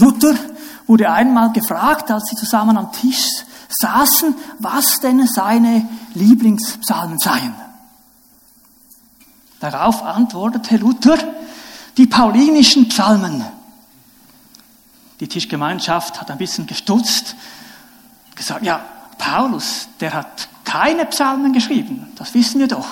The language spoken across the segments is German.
Luther wurde einmal gefragt, als sie zusammen am Tisch saßen, was denn seine Lieblingspsalmen seien. Darauf antwortete Luther, die paulinischen Psalmen. Die Tischgemeinschaft hat ein bisschen gestutzt, gesagt, ja, Paulus, der hat keine Psalmen geschrieben, das wissen wir doch.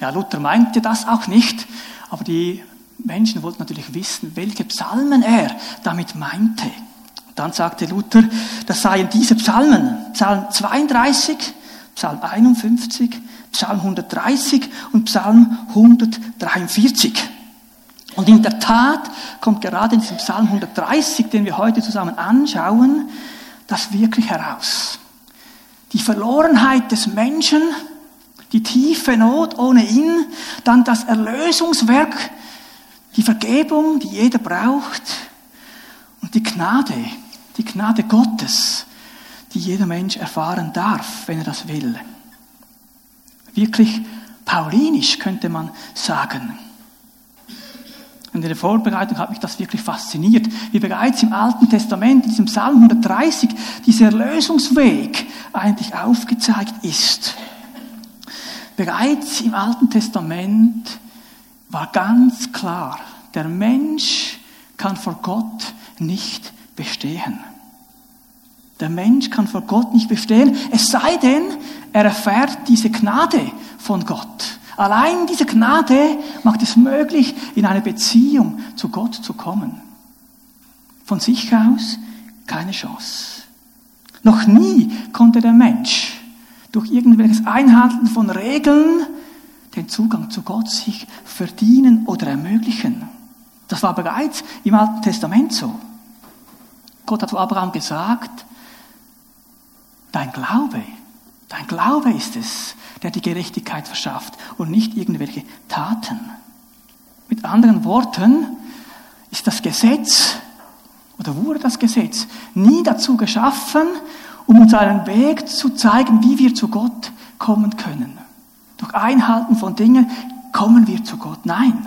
Ja, Luther meinte das auch nicht, aber die Menschen wollten natürlich wissen, welche Psalmen er damit meinte. Dann sagte Luther, das seien diese Psalmen, Psalm 32, Psalm 51, Psalm 130 und Psalm 143. Und in der Tat kommt gerade in diesem Psalm 130, den wir heute zusammen anschauen, das wirklich heraus. Die Verlorenheit des Menschen, die tiefe Not ohne ihn, dann das Erlösungswerk, die Vergebung, die jeder braucht und die Gnade, die Gnade Gottes, die jeder Mensch erfahren darf, wenn er das will. Wirklich paulinisch könnte man sagen. In der Vorbereitung hat mich das wirklich fasziniert, wie bereits im Alten Testament, in diesem Psalm 130, dieser Erlösungsweg eigentlich aufgezeigt ist. Bereits im Alten Testament war ganz klar, der Mensch kann vor Gott nicht bestehen. Der Mensch kann vor Gott nicht bestehen, es sei denn, er erfährt diese Gnade von Gott. Allein diese Gnade macht es möglich, in eine Beziehung zu Gott zu kommen. Von sich aus keine Chance. Noch nie konnte der Mensch durch irgendwelches Einhalten von Regeln den Zugang zu Gott sich verdienen oder ermöglichen. Das war bereits im Alten Testament so. Gott hat zu Abraham gesagt, dein Glaube, dein Glaube ist es, der die Gerechtigkeit verschafft und nicht irgendwelche Taten. Mit anderen Worten ist das Gesetz oder wurde das Gesetz nie dazu geschaffen, um uns einen Weg zu zeigen, wie wir zu Gott kommen können. Durch Einhalten von Dingen kommen wir zu Gott. Nein.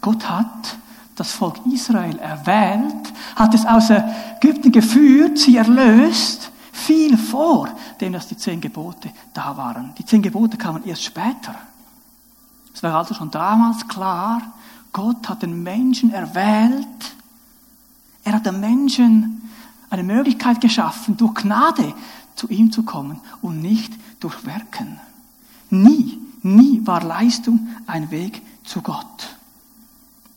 Gott hat das Volk Israel erwählt, hat es aus Ägypten geführt, sie erlöst, viel vor dem, dass die zehn Gebote da waren. Die zehn Gebote kamen erst später. Es war also schon damals klar, Gott hat den Menschen erwählt, er hat den Menschen eine Möglichkeit geschaffen, durch Gnade zu ihm zu kommen und nicht durch Werken. Nie, nie war Leistung ein Weg zu Gott.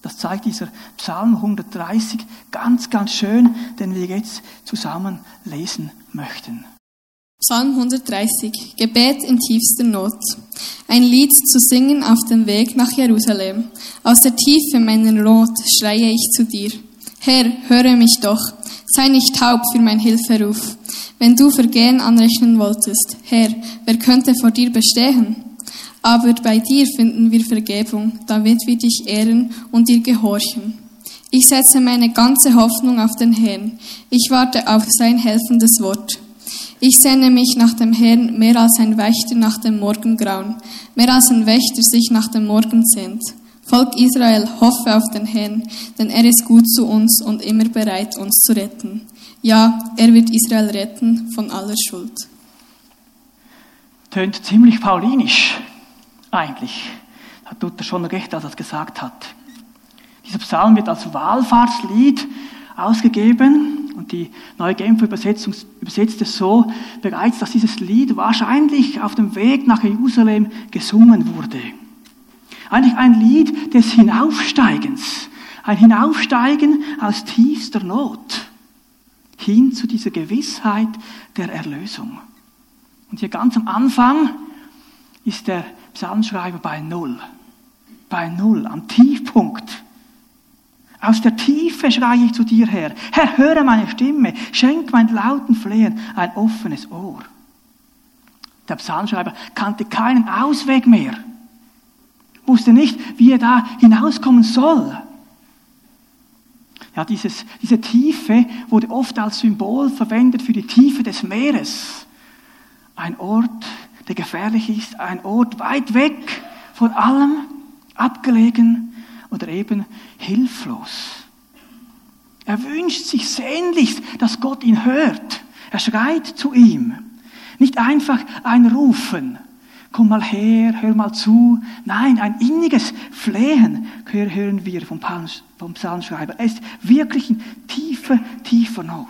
Das zeigt dieser Psalm 130 ganz, ganz schön, den wir jetzt zusammen lesen möchten. Psalm 130, Gebet in tiefster Not. Ein Lied zu singen auf dem Weg nach Jerusalem. Aus der Tiefe meiner Not schreie ich zu dir. Herr, höre mich doch. Sei nicht taub für mein Hilferuf. Wenn du Vergehen anrechnen wolltest, Herr, wer könnte vor dir bestehen? Aber bei dir finden wir Vergebung, damit wir dich ehren und dir gehorchen. Ich setze meine ganze Hoffnung auf den Herrn. Ich warte auf sein helfendes Wort. Ich sehne mich nach dem Herrn mehr als ein Wächter nach dem Morgengrauen, mehr als ein Wächter sich nach dem Morgen sehnt. Volk Israel, hoffe auf den Herrn, denn er ist gut zu uns und immer bereit, uns zu retten. Ja, er wird Israel retten von aller Schuld. Tönt ziemlich paulinisch, eigentlich. Hat Luther schon recht, als er es gesagt hat. Dieser Psalm wird als Wahlfahrtslied ausgegeben und die neue Genfer Übersetzung übersetzt es so bereits, dass dieses Lied wahrscheinlich auf dem Weg nach Jerusalem gesungen wurde. Eigentlich ein Lied des Hinaufsteigens, ein Hinaufsteigen aus tiefster Not hin zu dieser Gewissheit der Erlösung. Und hier ganz am Anfang ist der Psalmschreiber bei Null. Bei Null, am Tiefpunkt. Aus der Tiefe schreie ich zu dir her. Herr, höre meine Stimme. Schenk mein lauten Flehen ein offenes Ohr. Der Psalmschreiber kannte keinen Ausweg mehr. Wusste nicht, wie er da hinauskommen soll. Ja, dieses, diese Tiefe wurde oft als Symbol verwendet für die Tiefe des Meeres. Ein Ort, der gefährlich ist, ein Ort weit weg von allem, abgelegen oder eben hilflos. Er wünscht sich sehnlichst, dass Gott ihn hört. Er schreit zu ihm. Nicht einfach ein Rufen. Komm mal her, hör mal zu. Nein, ein inniges Flehen hören wir vom, Psalmschreiber. Er ist wirklich in tiefer, tiefer Not.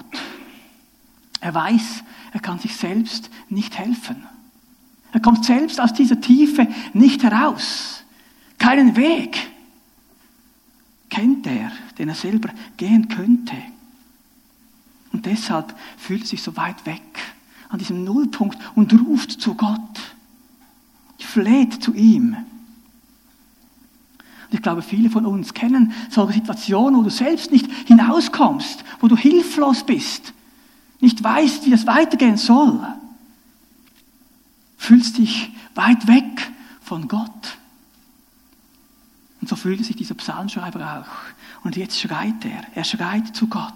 Er weiß, er kann sich selbst nicht helfen. Er kommt selbst aus dieser Tiefe nicht heraus. Keinen Weg kennt er, den er selber gehen könnte. Und deshalb fühlt er sich so weit weg an diesem Nullpunkt und ruft zu Gott. Fleht zu ihm. Und ich glaube, viele von uns kennen solche Situationen, wo du selbst nicht hinauskommst, wo du hilflos bist, nicht weißt, wie das weitergehen soll. Fühlst dich weit weg von Gott. Und so fühlte sich dieser Psalmschreiber auch. Und jetzt schreit er. Er schreit zu Gott.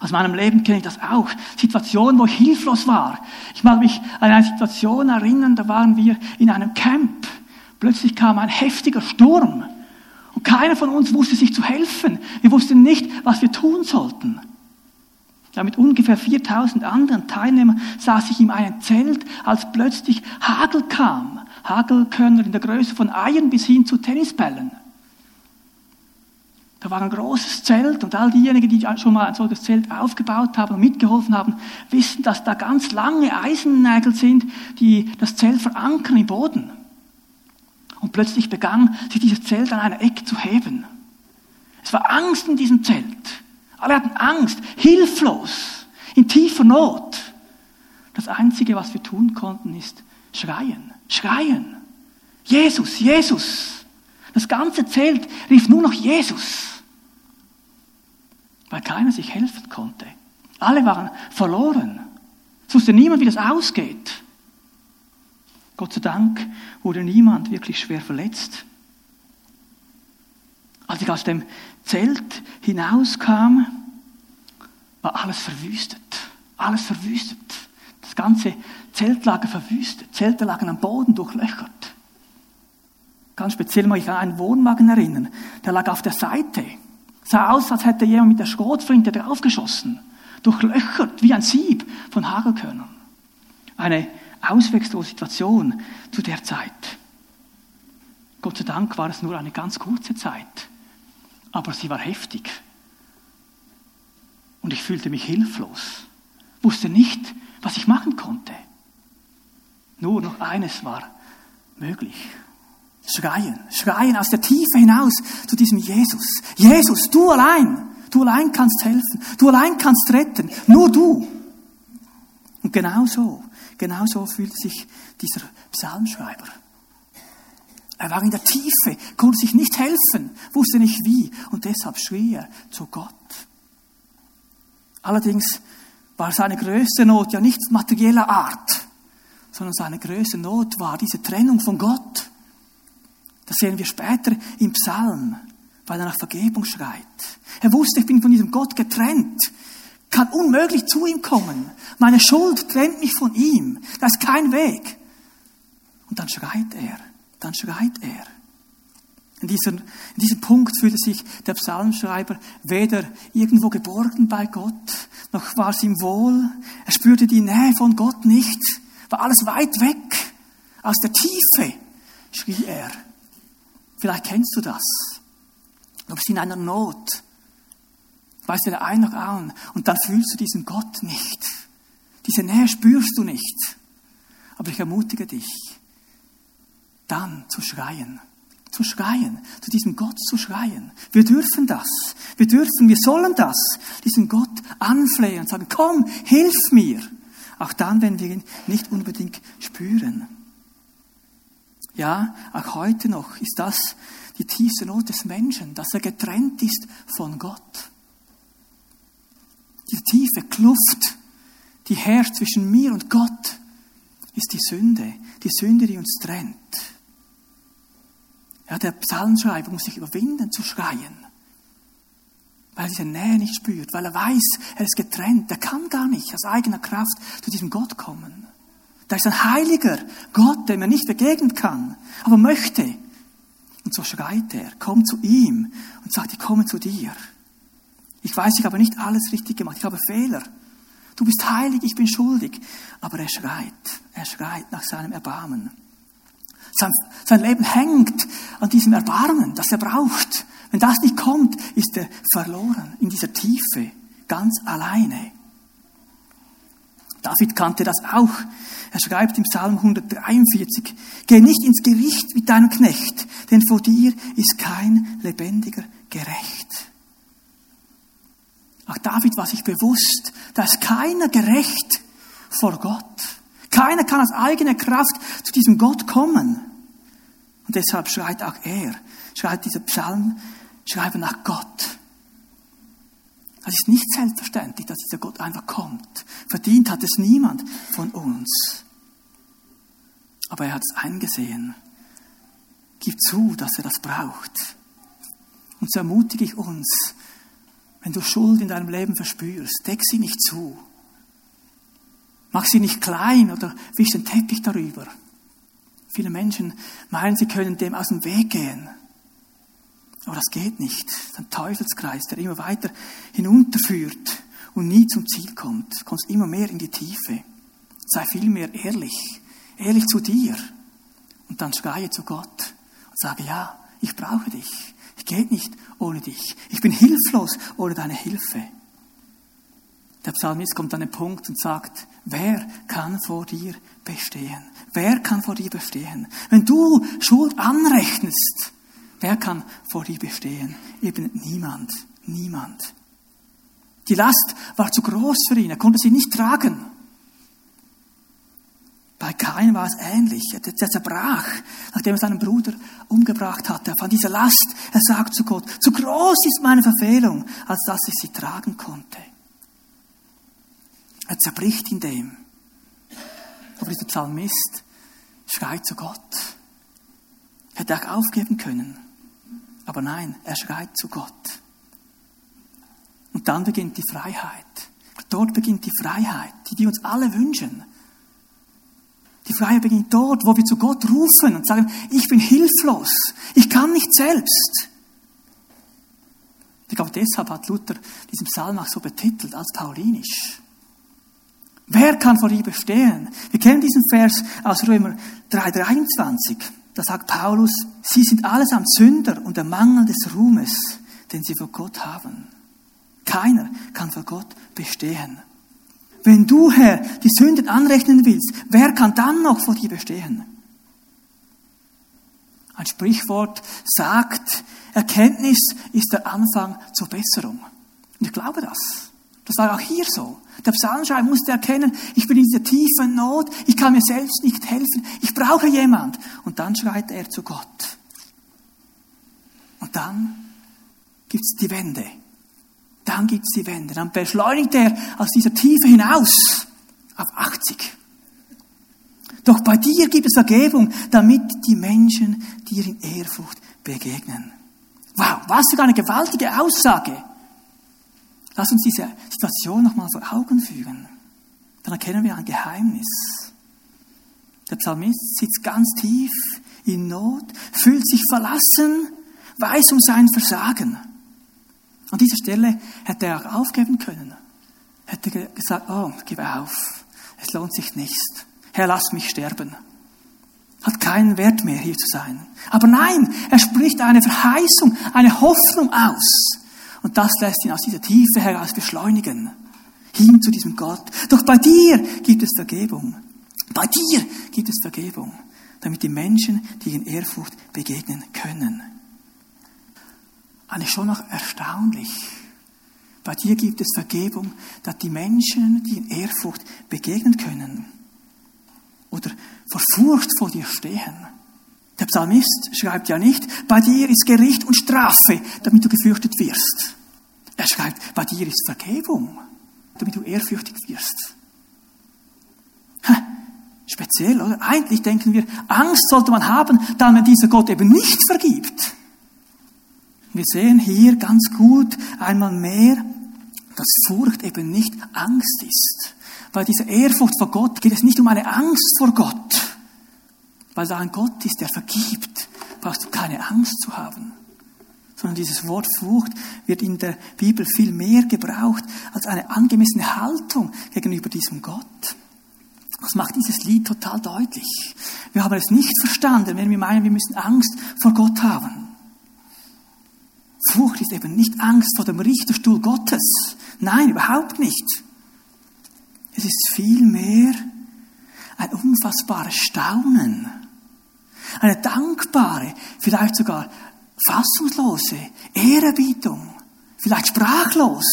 Aus meinem Leben kenne ich das auch. Situationen, wo ich hilflos war. Ich mag mich an eine Situation erinnern, da waren wir in einem Camp. Plötzlich kam ein heftiger Sturm. Und keiner von uns wusste sich zu helfen. Wir wussten nicht, was wir tun sollten. Ja, mit ungefähr 4000 anderen Teilnehmern saß ich in einem Zelt, als plötzlich Hagel kam. Hagelkörner in der Größe von Eiern bis hin zu Tennisbällen. Da war ein großes Zelt und all diejenigen, die schon mal ein solches Zelt aufgebaut haben und mitgeholfen haben, wissen, dass da ganz lange Eisennägel sind, die das Zelt verankern im Boden. Und plötzlich begann sich dieses Zelt an einer Ecke zu heben. Es war Angst in diesem Zelt. Alle hatten Angst, hilflos, in tiefer Not. Das Einzige, was wir tun konnten, ist schreien, schreien. Jesus, Jesus. Das ganze Zelt rief nur noch Jesus weil keiner sich helfen konnte. Alle waren verloren. Es wusste niemand, wie das ausgeht. Gott sei Dank wurde niemand wirklich schwer verletzt. Als ich aus dem Zelt hinauskam, war alles verwüstet. Alles verwüstet. Das ganze Zeltlager verwüstet. Zelte lagen am Boden durchlöchert. Ganz speziell mag ich an einen Wohnwagen erinnern. Der lag auf der Seite. Sah aus, als hätte jemand mit der Schrotflinte draufgeschossen. Durchlöchert wie ein Sieb von Hagelkörnern. Eine auswegslose Situation zu der Zeit. Gott sei Dank war es nur eine ganz kurze Zeit. Aber sie war heftig. Und ich fühlte mich hilflos. Wusste nicht, was ich machen konnte. Nur noch eines war möglich. Schreien, schreien aus der Tiefe hinaus zu diesem Jesus. Jesus, du allein, du allein kannst helfen, du allein kannst retten, nur du. Und genau so, genau so fühlt sich dieser Psalmschreiber. Er war in der Tiefe, konnte sich nicht helfen, wusste nicht wie und deshalb schrie er zu Gott. Allerdings war seine größte Not ja nicht materieller Art, sondern seine größte Not war diese Trennung von Gott. Das sehen wir später im Psalm, weil er nach Vergebung schreit. Er wusste, ich bin von diesem Gott getrennt, kann unmöglich zu ihm kommen. Meine Schuld trennt mich von ihm. Da ist kein Weg. Und dann schreit er, dann schreit er. In diesem, in diesem Punkt fühlte sich der Psalmschreiber weder irgendwo geborgen bei Gott, noch war es ihm wohl. Er spürte die Nähe von Gott nicht, war alles weit weg. Aus der Tiefe schrie er, Vielleicht kennst du das. Du bist in einer Not. Weißt der ein noch an. Und dann fühlst du diesen Gott nicht. Diese Nähe spürst du nicht. Aber ich ermutige dich, dann zu schreien. Zu schreien. Zu diesem Gott zu schreien. Wir dürfen das. Wir dürfen, wir sollen das. Diesen Gott anflehen und sagen, komm, hilf mir. Auch dann, wenn wir ihn nicht unbedingt spüren. Ja, auch heute noch ist das die tiefste Not des Menschen, dass er getrennt ist von Gott. Die tiefe Kluft, die herrscht zwischen mir und Gott, ist die Sünde, die Sünde, die uns trennt. Ja, der Psalmschreiber muss sich überwinden zu schreien, weil er diese Nähe nicht spürt, weil er weiß, er ist getrennt, er kann gar nicht aus eigener Kraft zu diesem Gott kommen. Da ist ein heiliger Gott, dem er nicht begegnen kann, aber möchte. Und so schreit er, komm zu ihm und sagt, ich komme zu dir. Ich weiß, ich habe nicht alles richtig gemacht, ich habe Fehler. Du bist heilig, ich bin schuldig. Aber er schreit, er schreit nach seinem Erbarmen. Sein, sein Leben hängt an diesem Erbarmen, das er braucht. Wenn das nicht kommt, ist er verloren in dieser Tiefe, ganz alleine. David kannte das auch. Er schreibt im Psalm 143, Geh nicht ins Gericht mit deinem Knecht, denn vor dir ist kein lebendiger gerecht. Auch David war sich bewusst, da ist keiner gerecht vor Gott. Keiner kann aus eigener Kraft zu diesem Gott kommen. Und deshalb schreit auch er, schreit dieser Psalm, schreibe nach Gott. Es ist nicht selbstverständlich, dass dieser Gott einfach kommt. Verdient hat es niemand von uns. Aber er hat es eingesehen. Gib zu, dass er das braucht. Und so ermutige ich uns, wenn du Schuld in deinem Leben verspürst, deck sie nicht zu. Mach sie nicht klein oder wisch den Teppich darüber. Viele Menschen meinen, sie können dem aus dem Weg gehen. Aber das geht nicht. Das ist ein Teufelskreis, der immer weiter hinunterführt und nie zum Ziel kommt. Du kommst immer mehr in die Tiefe. Sei vielmehr ehrlich. Ehrlich zu dir. Und dann schreie zu Gott und sage, ja, ich brauche dich. Ich gehe nicht ohne dich. Ich bin hilflos ohne deine Hilfe. Der Psalmist kommt an den Punkt und sagt, wer kann vor dir bestehen? Wer kann vor dir bestehen? Wenn du Schuld anrechnest, wer kann vor dir bestehen? Eben niemand, niemand. Die Last war zu groß für ihn, er konnte sie nicht tragen. Bei Kain war es ähnlich. Er zerbrach, nachdem er seinen Bruder umgebracht hatte, von dieser Last. Er sagt zu Gott, zu groß ist meine Verfehlung, als dass ich sie tragen konnte. Er zerbricht in dem. Aber dieser Psalmist schreit zu Gott. Hätte auch aufgeben können. Aber nein, er schreit zu Gott. Und dann beginnt die Freiheit. Dort beginnt die Freiheit, die wir uns alle wünschen. Die Freiheit beginnt dort, wo wir zu Gott rufen und sagen, ich bin hilflos, ich kann nicht selbst. Ich glaube, deshalb hat Luther diesen Psalm auch so betitelt als paulinisch. Wer kann vor dir bestehen? Wir kennen diesen Vers aus Römer 3,23. Da sagt Paulus, sie sind allesamt Sünder und der Mangel des Ruhmes, den sie vor Gott haben. Keiner kann vor Gott bestehen. Wenn du, Herr, die Sünden anrechnen willst, wer kann dann noch vor dir bestehen? Ein Sprichwort sagt, Erkenntnis ist der Anfang zur Besserung. Und ich glaube das. Das war auch hier so. Der Psalmschreiber musste erkennen, ich bin in dieser tiefen Not, ich kann mir selbst nicht helfen, ich brauche jemand. Und dann schreit er zu Gott. Und dann gibt's die Wende. Dann gibt's die Wende. Dann beschleunigt er aus dieser Tiefe hinaus auf 80. Doch bei dir gibt es Vergebung, damit die Menschen dir in Ehrfurcht begegnen. Wow, was für eine gewaltige Aussage. Lass uns diese Situation nochmal vor Augen führen. Dann erkennen wir ein Geheimnis. Der Psalmist sitzt ganz tief in Not, fühlt sich verlassen, weiß um sein Versagen. An dieser Stelle hätte er auch aufgeben können. Hätte gesagt, oh, gib auf. Es lohnt sich nicht. Herr, lass mich sterben. Hat keinen Wert mehr, hier zu sein. Aber nein, er spricht eine Verheißung, eine Hoffnung aus. Und das lässt ihn aus dieser Tiefe heraus beschleunigen. Hin zu diesem Gott. Doch bei dir gibt es Vergebung. Bei dir gibt es Vergebung. Damit die Menschen die in Ehrfurcht begegnen können eigentlich schon noch erstaunlich. Bei dir gibt es Vergebung, dass die Menschen, die in Ehrfurcht begegnen können oder vor Furcht vor dir stehen. Der Psalmist schreibt ja nicht, bei dir ist Gericht und Strafe, damit du gefürchtet wirst. Er schreibt, bei dir ist Vergebung, damit du ehrfürchtig wirst. Speziell, oder? Eigentlich denken wir, Angst sollte man haben, da man dieser Gott eben nicht vergibt. Wir sehen hier ganz gut einmal mehr, dass Furcht eben nicht Angst ist. Bei dieser Ehrfurcht vor Gott geht es nicht um eine Angst vor Gott, weil da ein Gott ist, der vergibt, brauchst du keine Angst zu haben. Sondern dieses Wort Furcht wird in der Bibel viel mehr gebraucht als eine angemessene Haltung gegenüber diesem Gott. Das macht dieses Lied total deutlich. Wir haben es nicht verstanden, wenn wir meinen, wir müssen Angst vor Gott haben. Furcht ist eben nicht Angst vor dem Richterstuhl Gottes. Nein, überhaupt nicht. Es ist vielmehr ein unfassbares Staunen, eine dankbare, vielleicht sogar fassungslose Ehrerbietung, vielleicht sprachlos.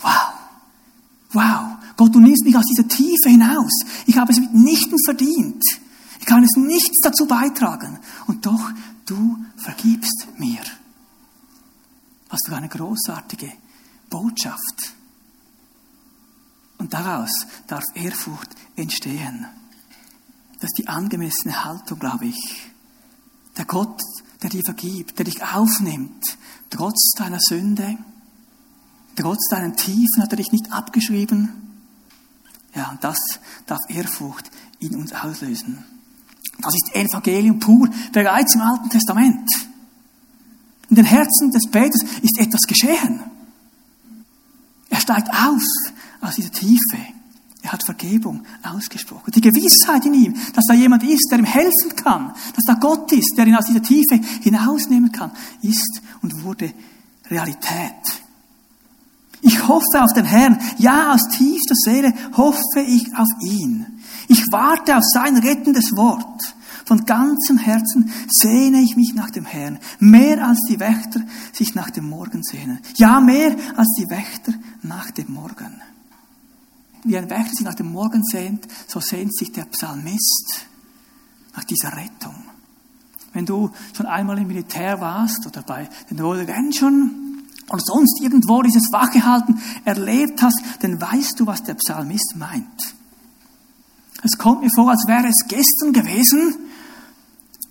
Wow, wow, Gott, du nimmst mich aus dieser Tiefe hinaus. Ich habe es mitnichten verdient. Ich kann es nichts dazu beitragen. Und doch, du vergibst mir. Was für eine großartige Botschaft. Und daraus darf Ehrfurcht entstehen. Das ist die angemessene Haltung, glaube ich. Der Gott, der dir vergibt, der dich aufnimmt, trotz deiner Sünde, trotz deinen Tiefen hat er dich nicht abgeschrieben. Ja, und das darf Ehrfurcht in uns auslösen. Das ist Evangelium pur, bereits im Alten Testament. In den Herzen des Peters ist etwas geschehen. Er steigt auf aus dieser Tiefe. Er hat Vergebung ausgesprochen. Die Gewissheit in ihm, dass da jemand ist, der ihm helfen kann, dass da Gott ist, der ihn aus dieser Tiefe hinausnehmen kann, ist und wurde Realität. Ich hoffe auf den Herrn. Ja, aus tiefster Seele hoffe ich auf ihn. Ich warte auf sein rettendes Wort. Von ganzem Herzen sehne ich mich nach dem Herrn, mehr als die Wächter sich nach dem Morgen sehnen. Ja, mehr als die Wächter nach dem Morgen wie ein Wächter sich nach dem Morgen sehnt, so sehnt sich der Psalmist nach dieser Rettung. Wenn du schon einmal im Militär warst oder bei den Royal Rangern und sonst irgendwo dieses Wachehalten erlebt hast, dann weißt du, was der Psalmist meint. Es kommt mir vor, als wäre es gestern gewesen,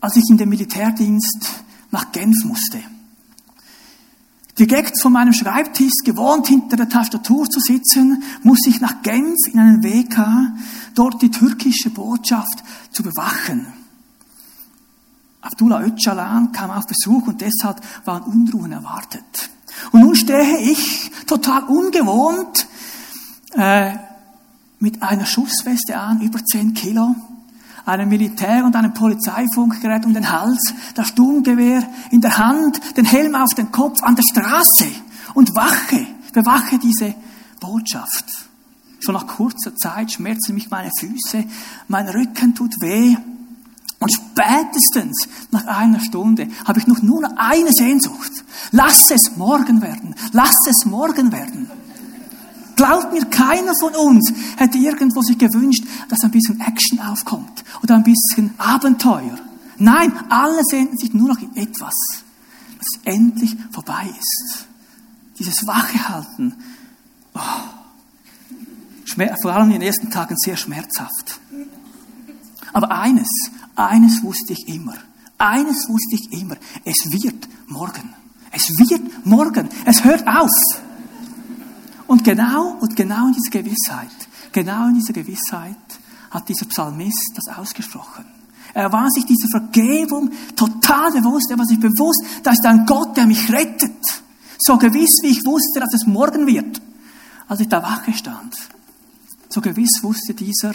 als ich in den Militärdienst nach Genf musste. Direkt von meinem Schreibtisch, gewohnt hinter der Tastatur zu sitzen, muss ich nach Genf in einen WK, dort die türkische Botschaft zu bewachen. Abdullah Öcalan kam auf Besuch und deshalb waren Unruhen erwartet. Und nun stehe ich, total ungewohnt, äh, mit einer Schussweste an, über 10 Kilo, einem Militär- und einem Polizeifunkgerät um den Hals, das Sturmgewehr in der Hand, den Helm auf den Kopf an der Straße und wache, bewache diese Botschaft. Schon nach kurzer Zeit schmerzen mich meine Füße, mein Rücken tut weh. Und spätestens nach einer Stunde habe ich noch nur eine Sehnsucht. Lass es morgen werden. Lass es morgen werden. Glaubt mir, keiner von uns hätte irgendwo sich gewünscht, dass ein bisschen Action aufkommt oder ein bisschen Abenteuer. Nein, alle sehnen sich nur noch in etwas, das endlich vorbei ist. Dieses Wachehalten, oh, vor allem in den ersten Tagen sehr schmerzhaft. Aber eines, eines wusste ich immer. Eines wusste ich immer. Es wird morgen. Es wird morgen. Es hört auf. Und genau, und genau in dieser Gewissheit, genau in dieser Gewissheit hat dieser Psalmist das ausgesprochen. Er war sich dieser Vergebung total bewusst. Er war sich bewusst, da ist ein Gott, der mich rettet. So gewiss, wie ich wusste, dass es morgen wird, als ich da Wache stand. So gewiss wusste dieser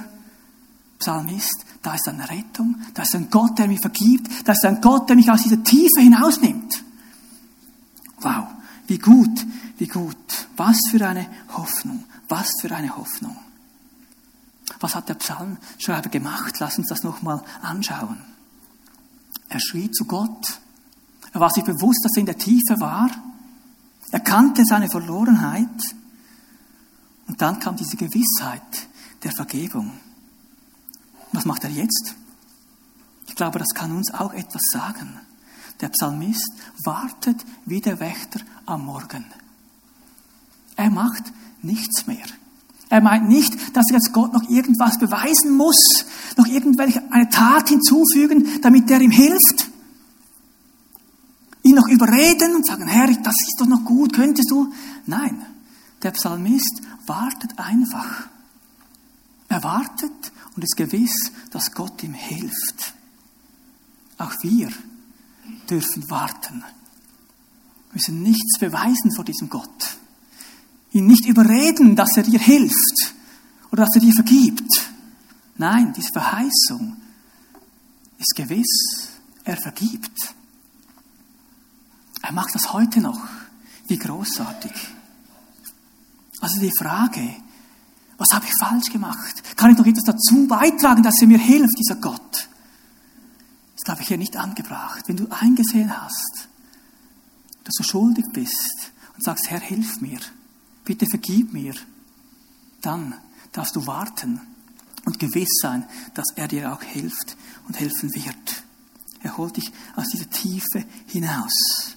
Psalmist, da ist eine Rettung, da ist ein Gott, der mich vergibt, da ist ein Gott, der mich aus dieser Tiefe hinausnimmt. Wow, wie gut, wie gut. Was für eine Hoffnung, was für eine Hoffnung. Was hat der Psalmschreiber gemacht? Lass uns das nochmal anschauen. Er schrie zu Gott. Er war sich bewusst, dass er in der Tiefe war. Er kannte seine Verlorenheit. Und dann kam diese Gewissheit der Vergebung. Was macht er jetzt? Ich glaube, das kann uns auch etwas sagen. Der Psalmist wartet wie der Wächter am Morgen. Er macht nichts mehr. Er meint nicht, dass jetzt Gott noch irgendwas beweisen muss, noch irgendwelche eine Tat hinzufügen, damit er ihm hilft. Ihn noch überreden und sagen, Herr, das ist doch noch gut, könntest du? Nein, der Psalmist wartet einfach. Er wartet und ist gewiss, dass Gott ihm hilft. Auch wir dürfen warten. Wir müssen nichts beweisen vor diesem Gott. Ihn nicht überreden, dass er dir hilft oder dass er dir vergibt. Nein, diese Verheißung ist gewiss. Er vergibt. Er macht das heute noch. Wie großartig. Also die Frage, was habe ich falsch gemacht? Kann ich noch etwas dazu beitragen, dass er mir hilft, dieser Gott? Das glaube ich hier nicht angebracht. Wenn du eingesehen hast, dass du schuldig bist und sagst, Herr, hilf mir, bitte vergib mir, dann darfst du warten und gewiss sein, dass er dir auch hilft und helfen wird. Er holt dich aus dieser Tiefe hinaus.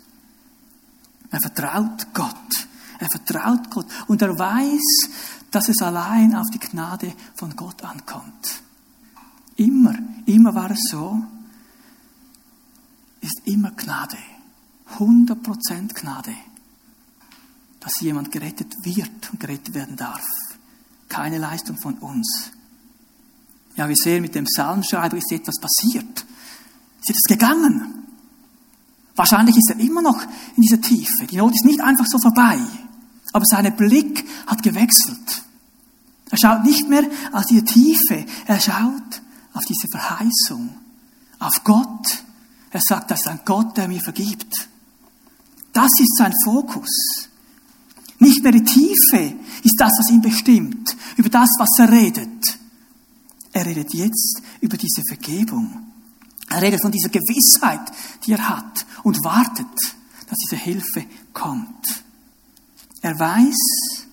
Er vertraut Gott. Er vertraut Gott. Und er weiß, dass es allein auf die Gnade von Gott ankommt. Immer, immer war es so, ist immer Gnade. 100% Gnade. Dass jemand gerettet wird und gerettet werden darf. Keine Leistung von uns. Ja, wir sehen mit dem Psalmschreiber ist etwas passiert. Ist etwas gegangen. Wahrscheinlich ist er immer noch in dieser Tiefe. Die Not ist nicht einfach so vorbei. Aber sein Blick hat gewechselt. Er schaut nicht mehr auf diese Tiefe. Er schaut auf diese Verheißung. Auf Gott. Er sagt, das ist ein Gott, der mir vergibt. Das ist sein Fokus. Nicht mehr die Tiefe ist das, was ihn bestimmt. Über das, was er redet. Er redet jetzt über diese Vergebung. Er redet von dieser Gewissheit, die er hat und wartet, dass diese Hilfe kommt. Er weiß,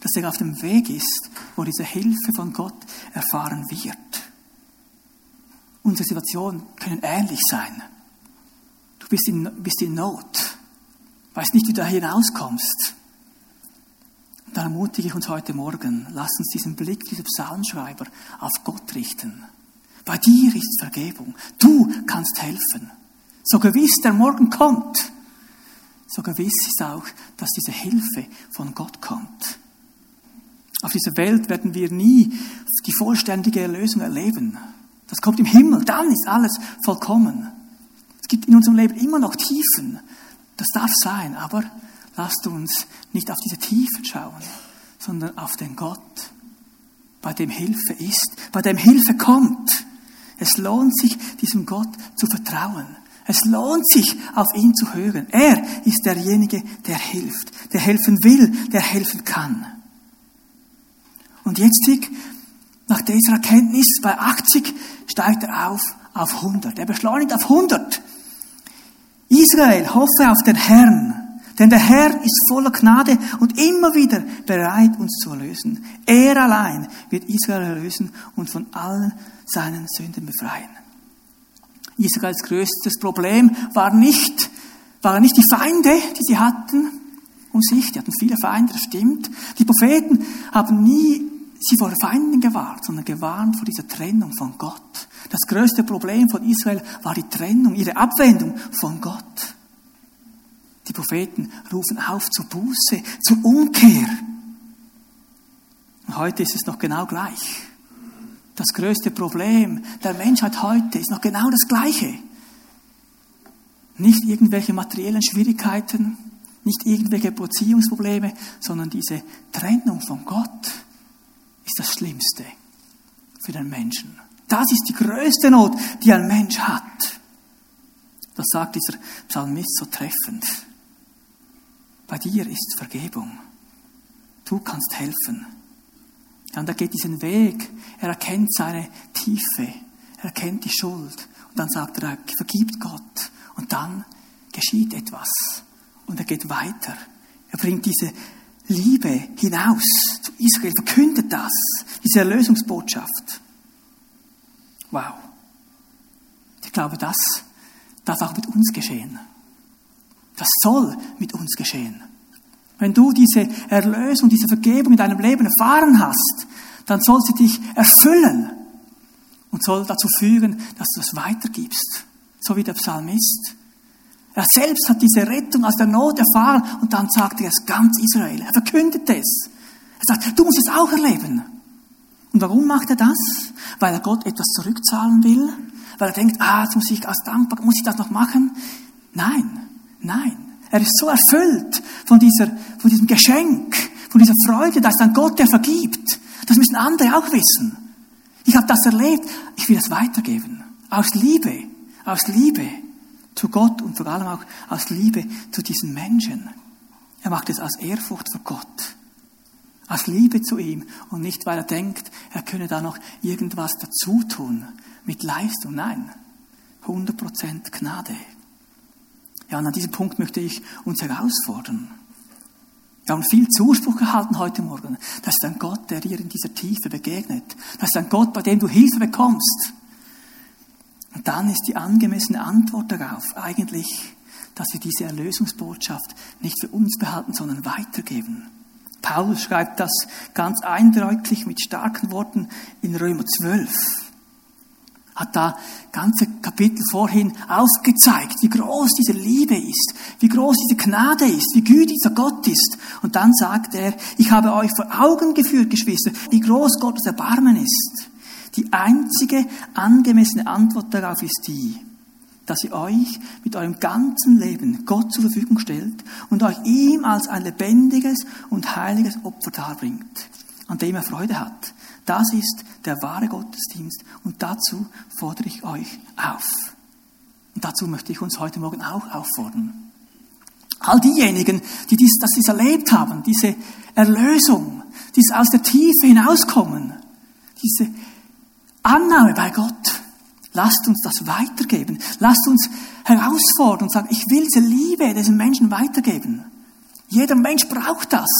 dass er auf dem Weg ist, wo diese Hilfe von Gott erfahren wird. Unsere Situationen können ähnlich sein. Du bist in, bist in Not, weißt nicht, wie du da hinauskommst. Und dann ermutige ich uns heute Morgen, lass uns diesen Blick dieser Psalmschreiber auf Gott richten. Bei dir ist Vergebung. Du kannst helfen. So gewiss der Morgen kommt, so gewiss ist auch, dass diese Hilfe von Gott kommt. Auf dieser Welt werden wir nie die vollständige Erlösung erleben. Das kommt im Himmel, dann ist alles vollkommen. Es gibt in unserem Leben immer noch Tiefen. Das darf sein, aber lasst uns nicht auf diese Tiefen schauen, sondern auf den Gott, bei dem Hilfe ist, bei dem Hilfe kommt. Es lohnt sich, diesem Gott zu vertrauen. Es lohnt sich, auf ihn zu hören. Er ist derjenige, der hilft, der helfen will, der helfen kann. Und jetzt, nach dieser Erkenntnis, bei 80 steigt er auf auf 100. Er beschleunigt auf 100. Israel, hoffe auf den Herrn, denn der Herr ist voller Gnade und immer wieder bereit, uns zu erlösen. Er allein wird Israel erlösen und von allen seinen Sünden befreien. Israels größtes Problem war nicht, waren nicht die Feinde, die sie hatten um sich. Die hatten viele Feinde, das stimmt. Die Propheten haben nie sie vor Feinden gewahrt, sondern gewarnt vor dieser Trennung von Gott. Das größte Problem von Israel war die Trennung, ihre Abwendung von Gott. Die Propheten rufen auf zur Buße, zur Umkehr. Und heute ist es noch genau gleich. Das größte Problem der Menschheit heute ist noch genau das Gleiche. Nicht irgendwelche materiellen Schwierigkeiten, nicht irgendwelche Beziehungsprobleme, sondern diese Trennung von Gott das Schlimmste für den Menschen. Das ist die größte Not, die ein Mensch hat. Das sagt dieser Psalmist so treffend. Bei dir ist Vergebung. Du kannst helfen. Und er geht diesen Weg. Er erkennt seine Tiefe. Er erkennt die Schuld. Und dann sagt er, er vergibt Gott. Und dann geschieht etwas. Und er geht weiter. Er bringt diese Liebe hinaus zu Israel, verkündet das, diese Erlösungsbotschaft. Wow. Ich glaube, das darf auch mit uns geschehen. Das soll mit uns geschehen. Wenn du diese Erlösung, diese Vergebung in deinem Leben erfahren hast, dann soll sie dich erfüllen und soll dazu führen, dass du es weitergibst. So wie der Psalmist. Er selbst hat diese Rettung aus der Not erfahren und dann sagt er es ganz Israel. Er verkündet es. Er sagt, du musst es auch erleben. Und warum macht er das? Weil er Gott etwas zurückzahlen will, weil er denkt, ah, jetzt muss ich als dankbar, muss ich das noch machen? Nein, nein. Er ist so erfüllt von dieser, von diesem Geschenk, von dieser Freude, da ist ein Gott, der vergibt. Das müssen andere auch wissen. Ich habe das erlebt, ich will es weitergeben. Aus Liebe, aus Liebe zu Gott und vor allem auch aus Liebe zu diesen Menschen. Er macht es aus Ehrfurcht vor Gott, aus Liebe zu ihm und nicht, weil er denkt, er könne da noch irgendwas dazu tun mit Leistung. Nein, 100% Gnade. Ja, und an diesem Punkt möchte ich uns herausfordern. Wir haben viel Zuspruch erhalten heute Morgen. Das ist ein Gott, der dir in dieser Tiefe begegnet. Das ist ein Gott, bei dem du Hilfe bekommst. Und dann ist die angemessene Antwort darauf eigentlich, dass wir diese Erlösungsbotschaft nicht für uns behalten, sondern weitergeben. Paulus schreibt das ganz eindrücklich mit starken Worten in Römer 12 hat da ganze Kapitel vorhin aufgezeigt, wie groß diese Liebe ist, wie groß diese Gnade ist, wie gütig dieser Gott ist. Und dann sagt er, ich habe euch vor Augen geführt, Geschwister, wie groß Gottes Erbarmen ist. Die einzige angemessene Antwort darauf ist die, dass ihr euch mit eurem ganzen Leben Gott zur Verfügung stellt und euch ihm als ein lebendiges und heiliges Opfer darbringt, an dem er Freude hat. Das ist der wahre Gottesdienst und dazu fordere ich euch auf. Und dazu möchte ich uns heute Morgen auch auffordern. All diejenigen, die dies, das dies erlebt haben, diese Erlösung, dieses aus der Tiefe hinauskommen, diese Annahme bei Gott, lasst uns das weitergeben. Lasst uns herausfordern und sagen, ich will diese Liebe diesen Menschen weitergeben. Jeder Mensch braucht das.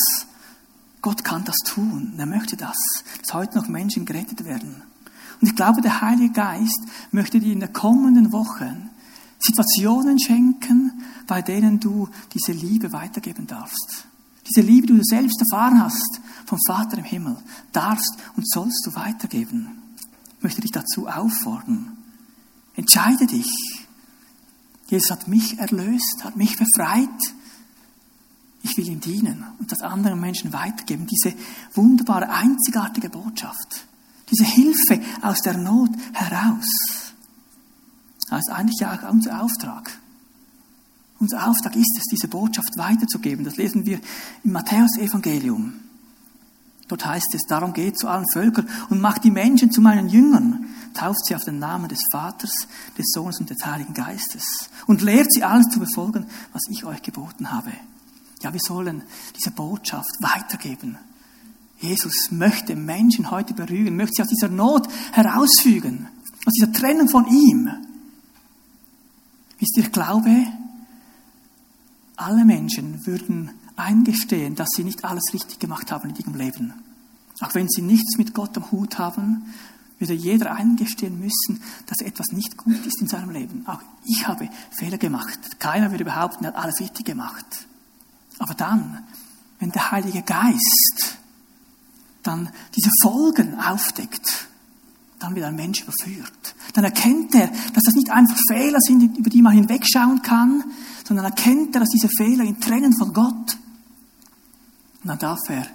Gott kann das tun. Er möchte das, dass heute noch Menschen gerettet werden. Und ich glaube, der Heilige Geist möchte dir in den kommenden Wochen Situationen schenken, bei denen du diese Liebe weitergeben darfst. Diese Liebe, die du selbst erfahren hast vom Vater im Himmel, darfst und sollst du weitergeben. Ich möchte dich dazu auffordern. Entscheide dich. Jesus hat mich erlöst, hat mich befreit ich will ihm dienen und das anderen Menschen weitergeben. Diese wunderbare, einzigartige Botschaft. Diese Hilfe aus der Not heraus. Das ist eigentlich ja auch unser Auftrag. Unser Auftrag ist es, diese Botschaft weiterzugeben. Das lesen wir im Matthäus-Evangelium. Dort heißt es, darum geht zu allen Völkern und macht die Menschen zu meinen Jüngern, tauft sie auf den Namen des Vaters, des Sohnes und des Heiligen Geistes und lehrt sie alles zu befolgen, was ich euch geboten habe. Ja, wir sollen diese Botschaft weitergeben. Jesus möchte Menschen heute berühren, möchte sie aus dieser Not herausfügen, aus dieser Trennung von ihm. Wisst ihr, ich glaube, alle Menschen würden eingestehen, dass sie nicht alles richtig gemacht haben in ihrem Leben. Auch wenn sie nichts mit Gott am Hut haben, würde jeder eingestehen müssen, dass etwas nicht gut ist in seinem Leben. Auch ich habe Fehler gemacht. Keiner würde behaupten, er hat alles richtig gemacht. Aber dann, wenn der Heilige Geist dann diese Folgen aufdeckt, dann wird ein Mensch überführt. Dann erkennt er, dass das nicht einfach Fehler sind, über die man hinwegschauen kann, sondern erkennt er, dass diese Fehler ihn trennen von Gott. Und dann darf er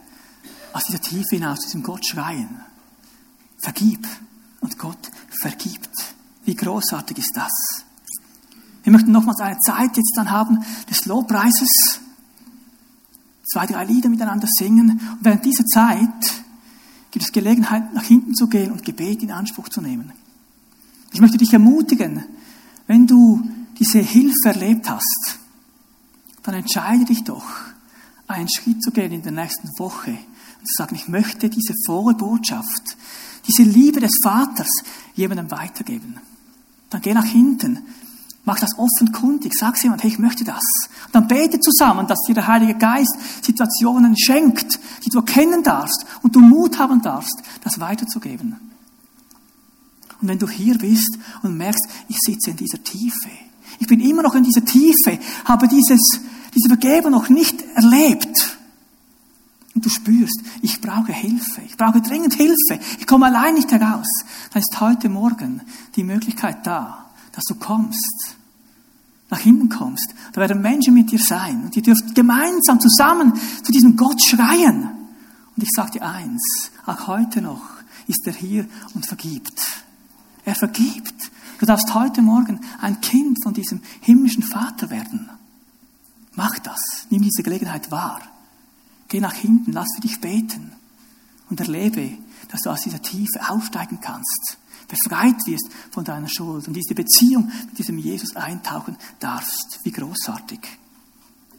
aus dieser Tiefe hinaus diesem Gott schreien. Vergib. Und Gott vergibt. Wie großartig ist das? Wir möchten nochmals eine Zeit jetzt dann haben des Lobpreises zwei, drei Lieder miteinander singen. Und während dieser Zeit gibt es Gelegenheit, nach hinten zu gehen und Gebet in Anspruch zu nehmen. Ich möchte dich ermutigen, wenn du diese Hilfe erlebt hast, dann entscheide dich doch, einen Schritt zu gehen in der nächsten Woche und zu sagen, ich möchte diese frohe Botschaft, diese Liebe des Vaters jemandem weitergeben. Dann geh nach hinten, Mach das offenkundig. Sag jemand, hey, ich möchte das. Und dann bete zusammen, dass dir der Heilige Geist Situationen schenkt, die du erkennen darfst und du Mut haben darfst, das weiterzugeben. Und wenn du hier bist und merkst, ich sitze in dieser Tiefe, ich bin immer noch in dieser Tiefe, habe dieses, diese Vergebung noch nicht erlebt, und du spürst, ich brauche Hilfe, ich brauche dringend Hilfe, ich komme allein nicht heraus, dann ist heute Morgen die Möglichkeit da, dass du kommst, nach hinten kommst. Da werden Menschen mit dir sein und ihr dürft gemeinsam zusammen zu diesem Gott schreien. Und ich sage dir eins, auch heute noch ist er hier und vergibt. Er vergibt Du darfst heute Morgen ein Kind von diesem himmlischen Vater werden. Mach das. Nimm diese Gelegenheit wahr. Geh nach hinten, lass für dich beten und erlebe, dass du aus dieser Tiefe aufsteigen kannst, befreit wirst von deiner Schuld und diese Beziehung mit diesem Jesus eintauchen darfst. Wie großartig.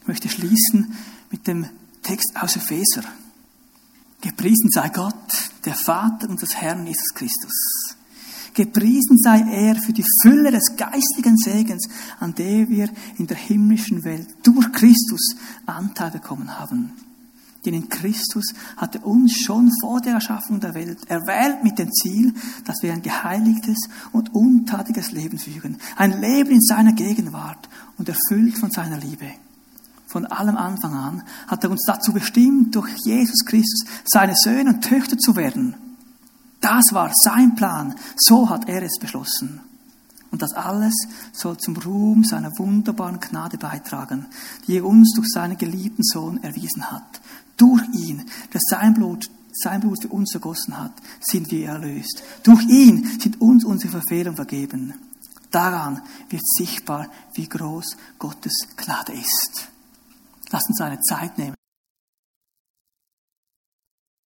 Ich möchte schließen mit dem Text aus Epheser. Gepriesen sei Gott, der Vater unseres Herrn Jesus Christus. Gepriesen sei er für die Fülle des geistlichen Segens, an der wir in der himmlischen Welt durch Christus Anteil bekommen haben. Denn in Christus hat er uns schon vor der Erschaffung der Welt erwählt mit dem Ziel, dass wir ein geheiligtes und untadiges Leben führen. Ein Leben in seiner Gegenwart und erfüllt von seiner Liebe. Von allem Anfang an hat er uns dazu bestimmt, durch Jesus Christus seine Söhne und Töchter zu werden. Das war sein Plan. So hat er es beschlossen. Und das alles soll zum Ruhm seiner wunderbaren Gnade beitragen, die er uns durch seinen geliebten Sohn erwiesen hat. Durch ihn, der sein Blut, sein Blut für uns ergossen hat, sind wir erlöst. Durch ihn sind uns unsere Verfehlungen vergeben. Daran wird sichtbar, wie groß Gottes Gnade ist. Lass uns eine Zeit nehmen.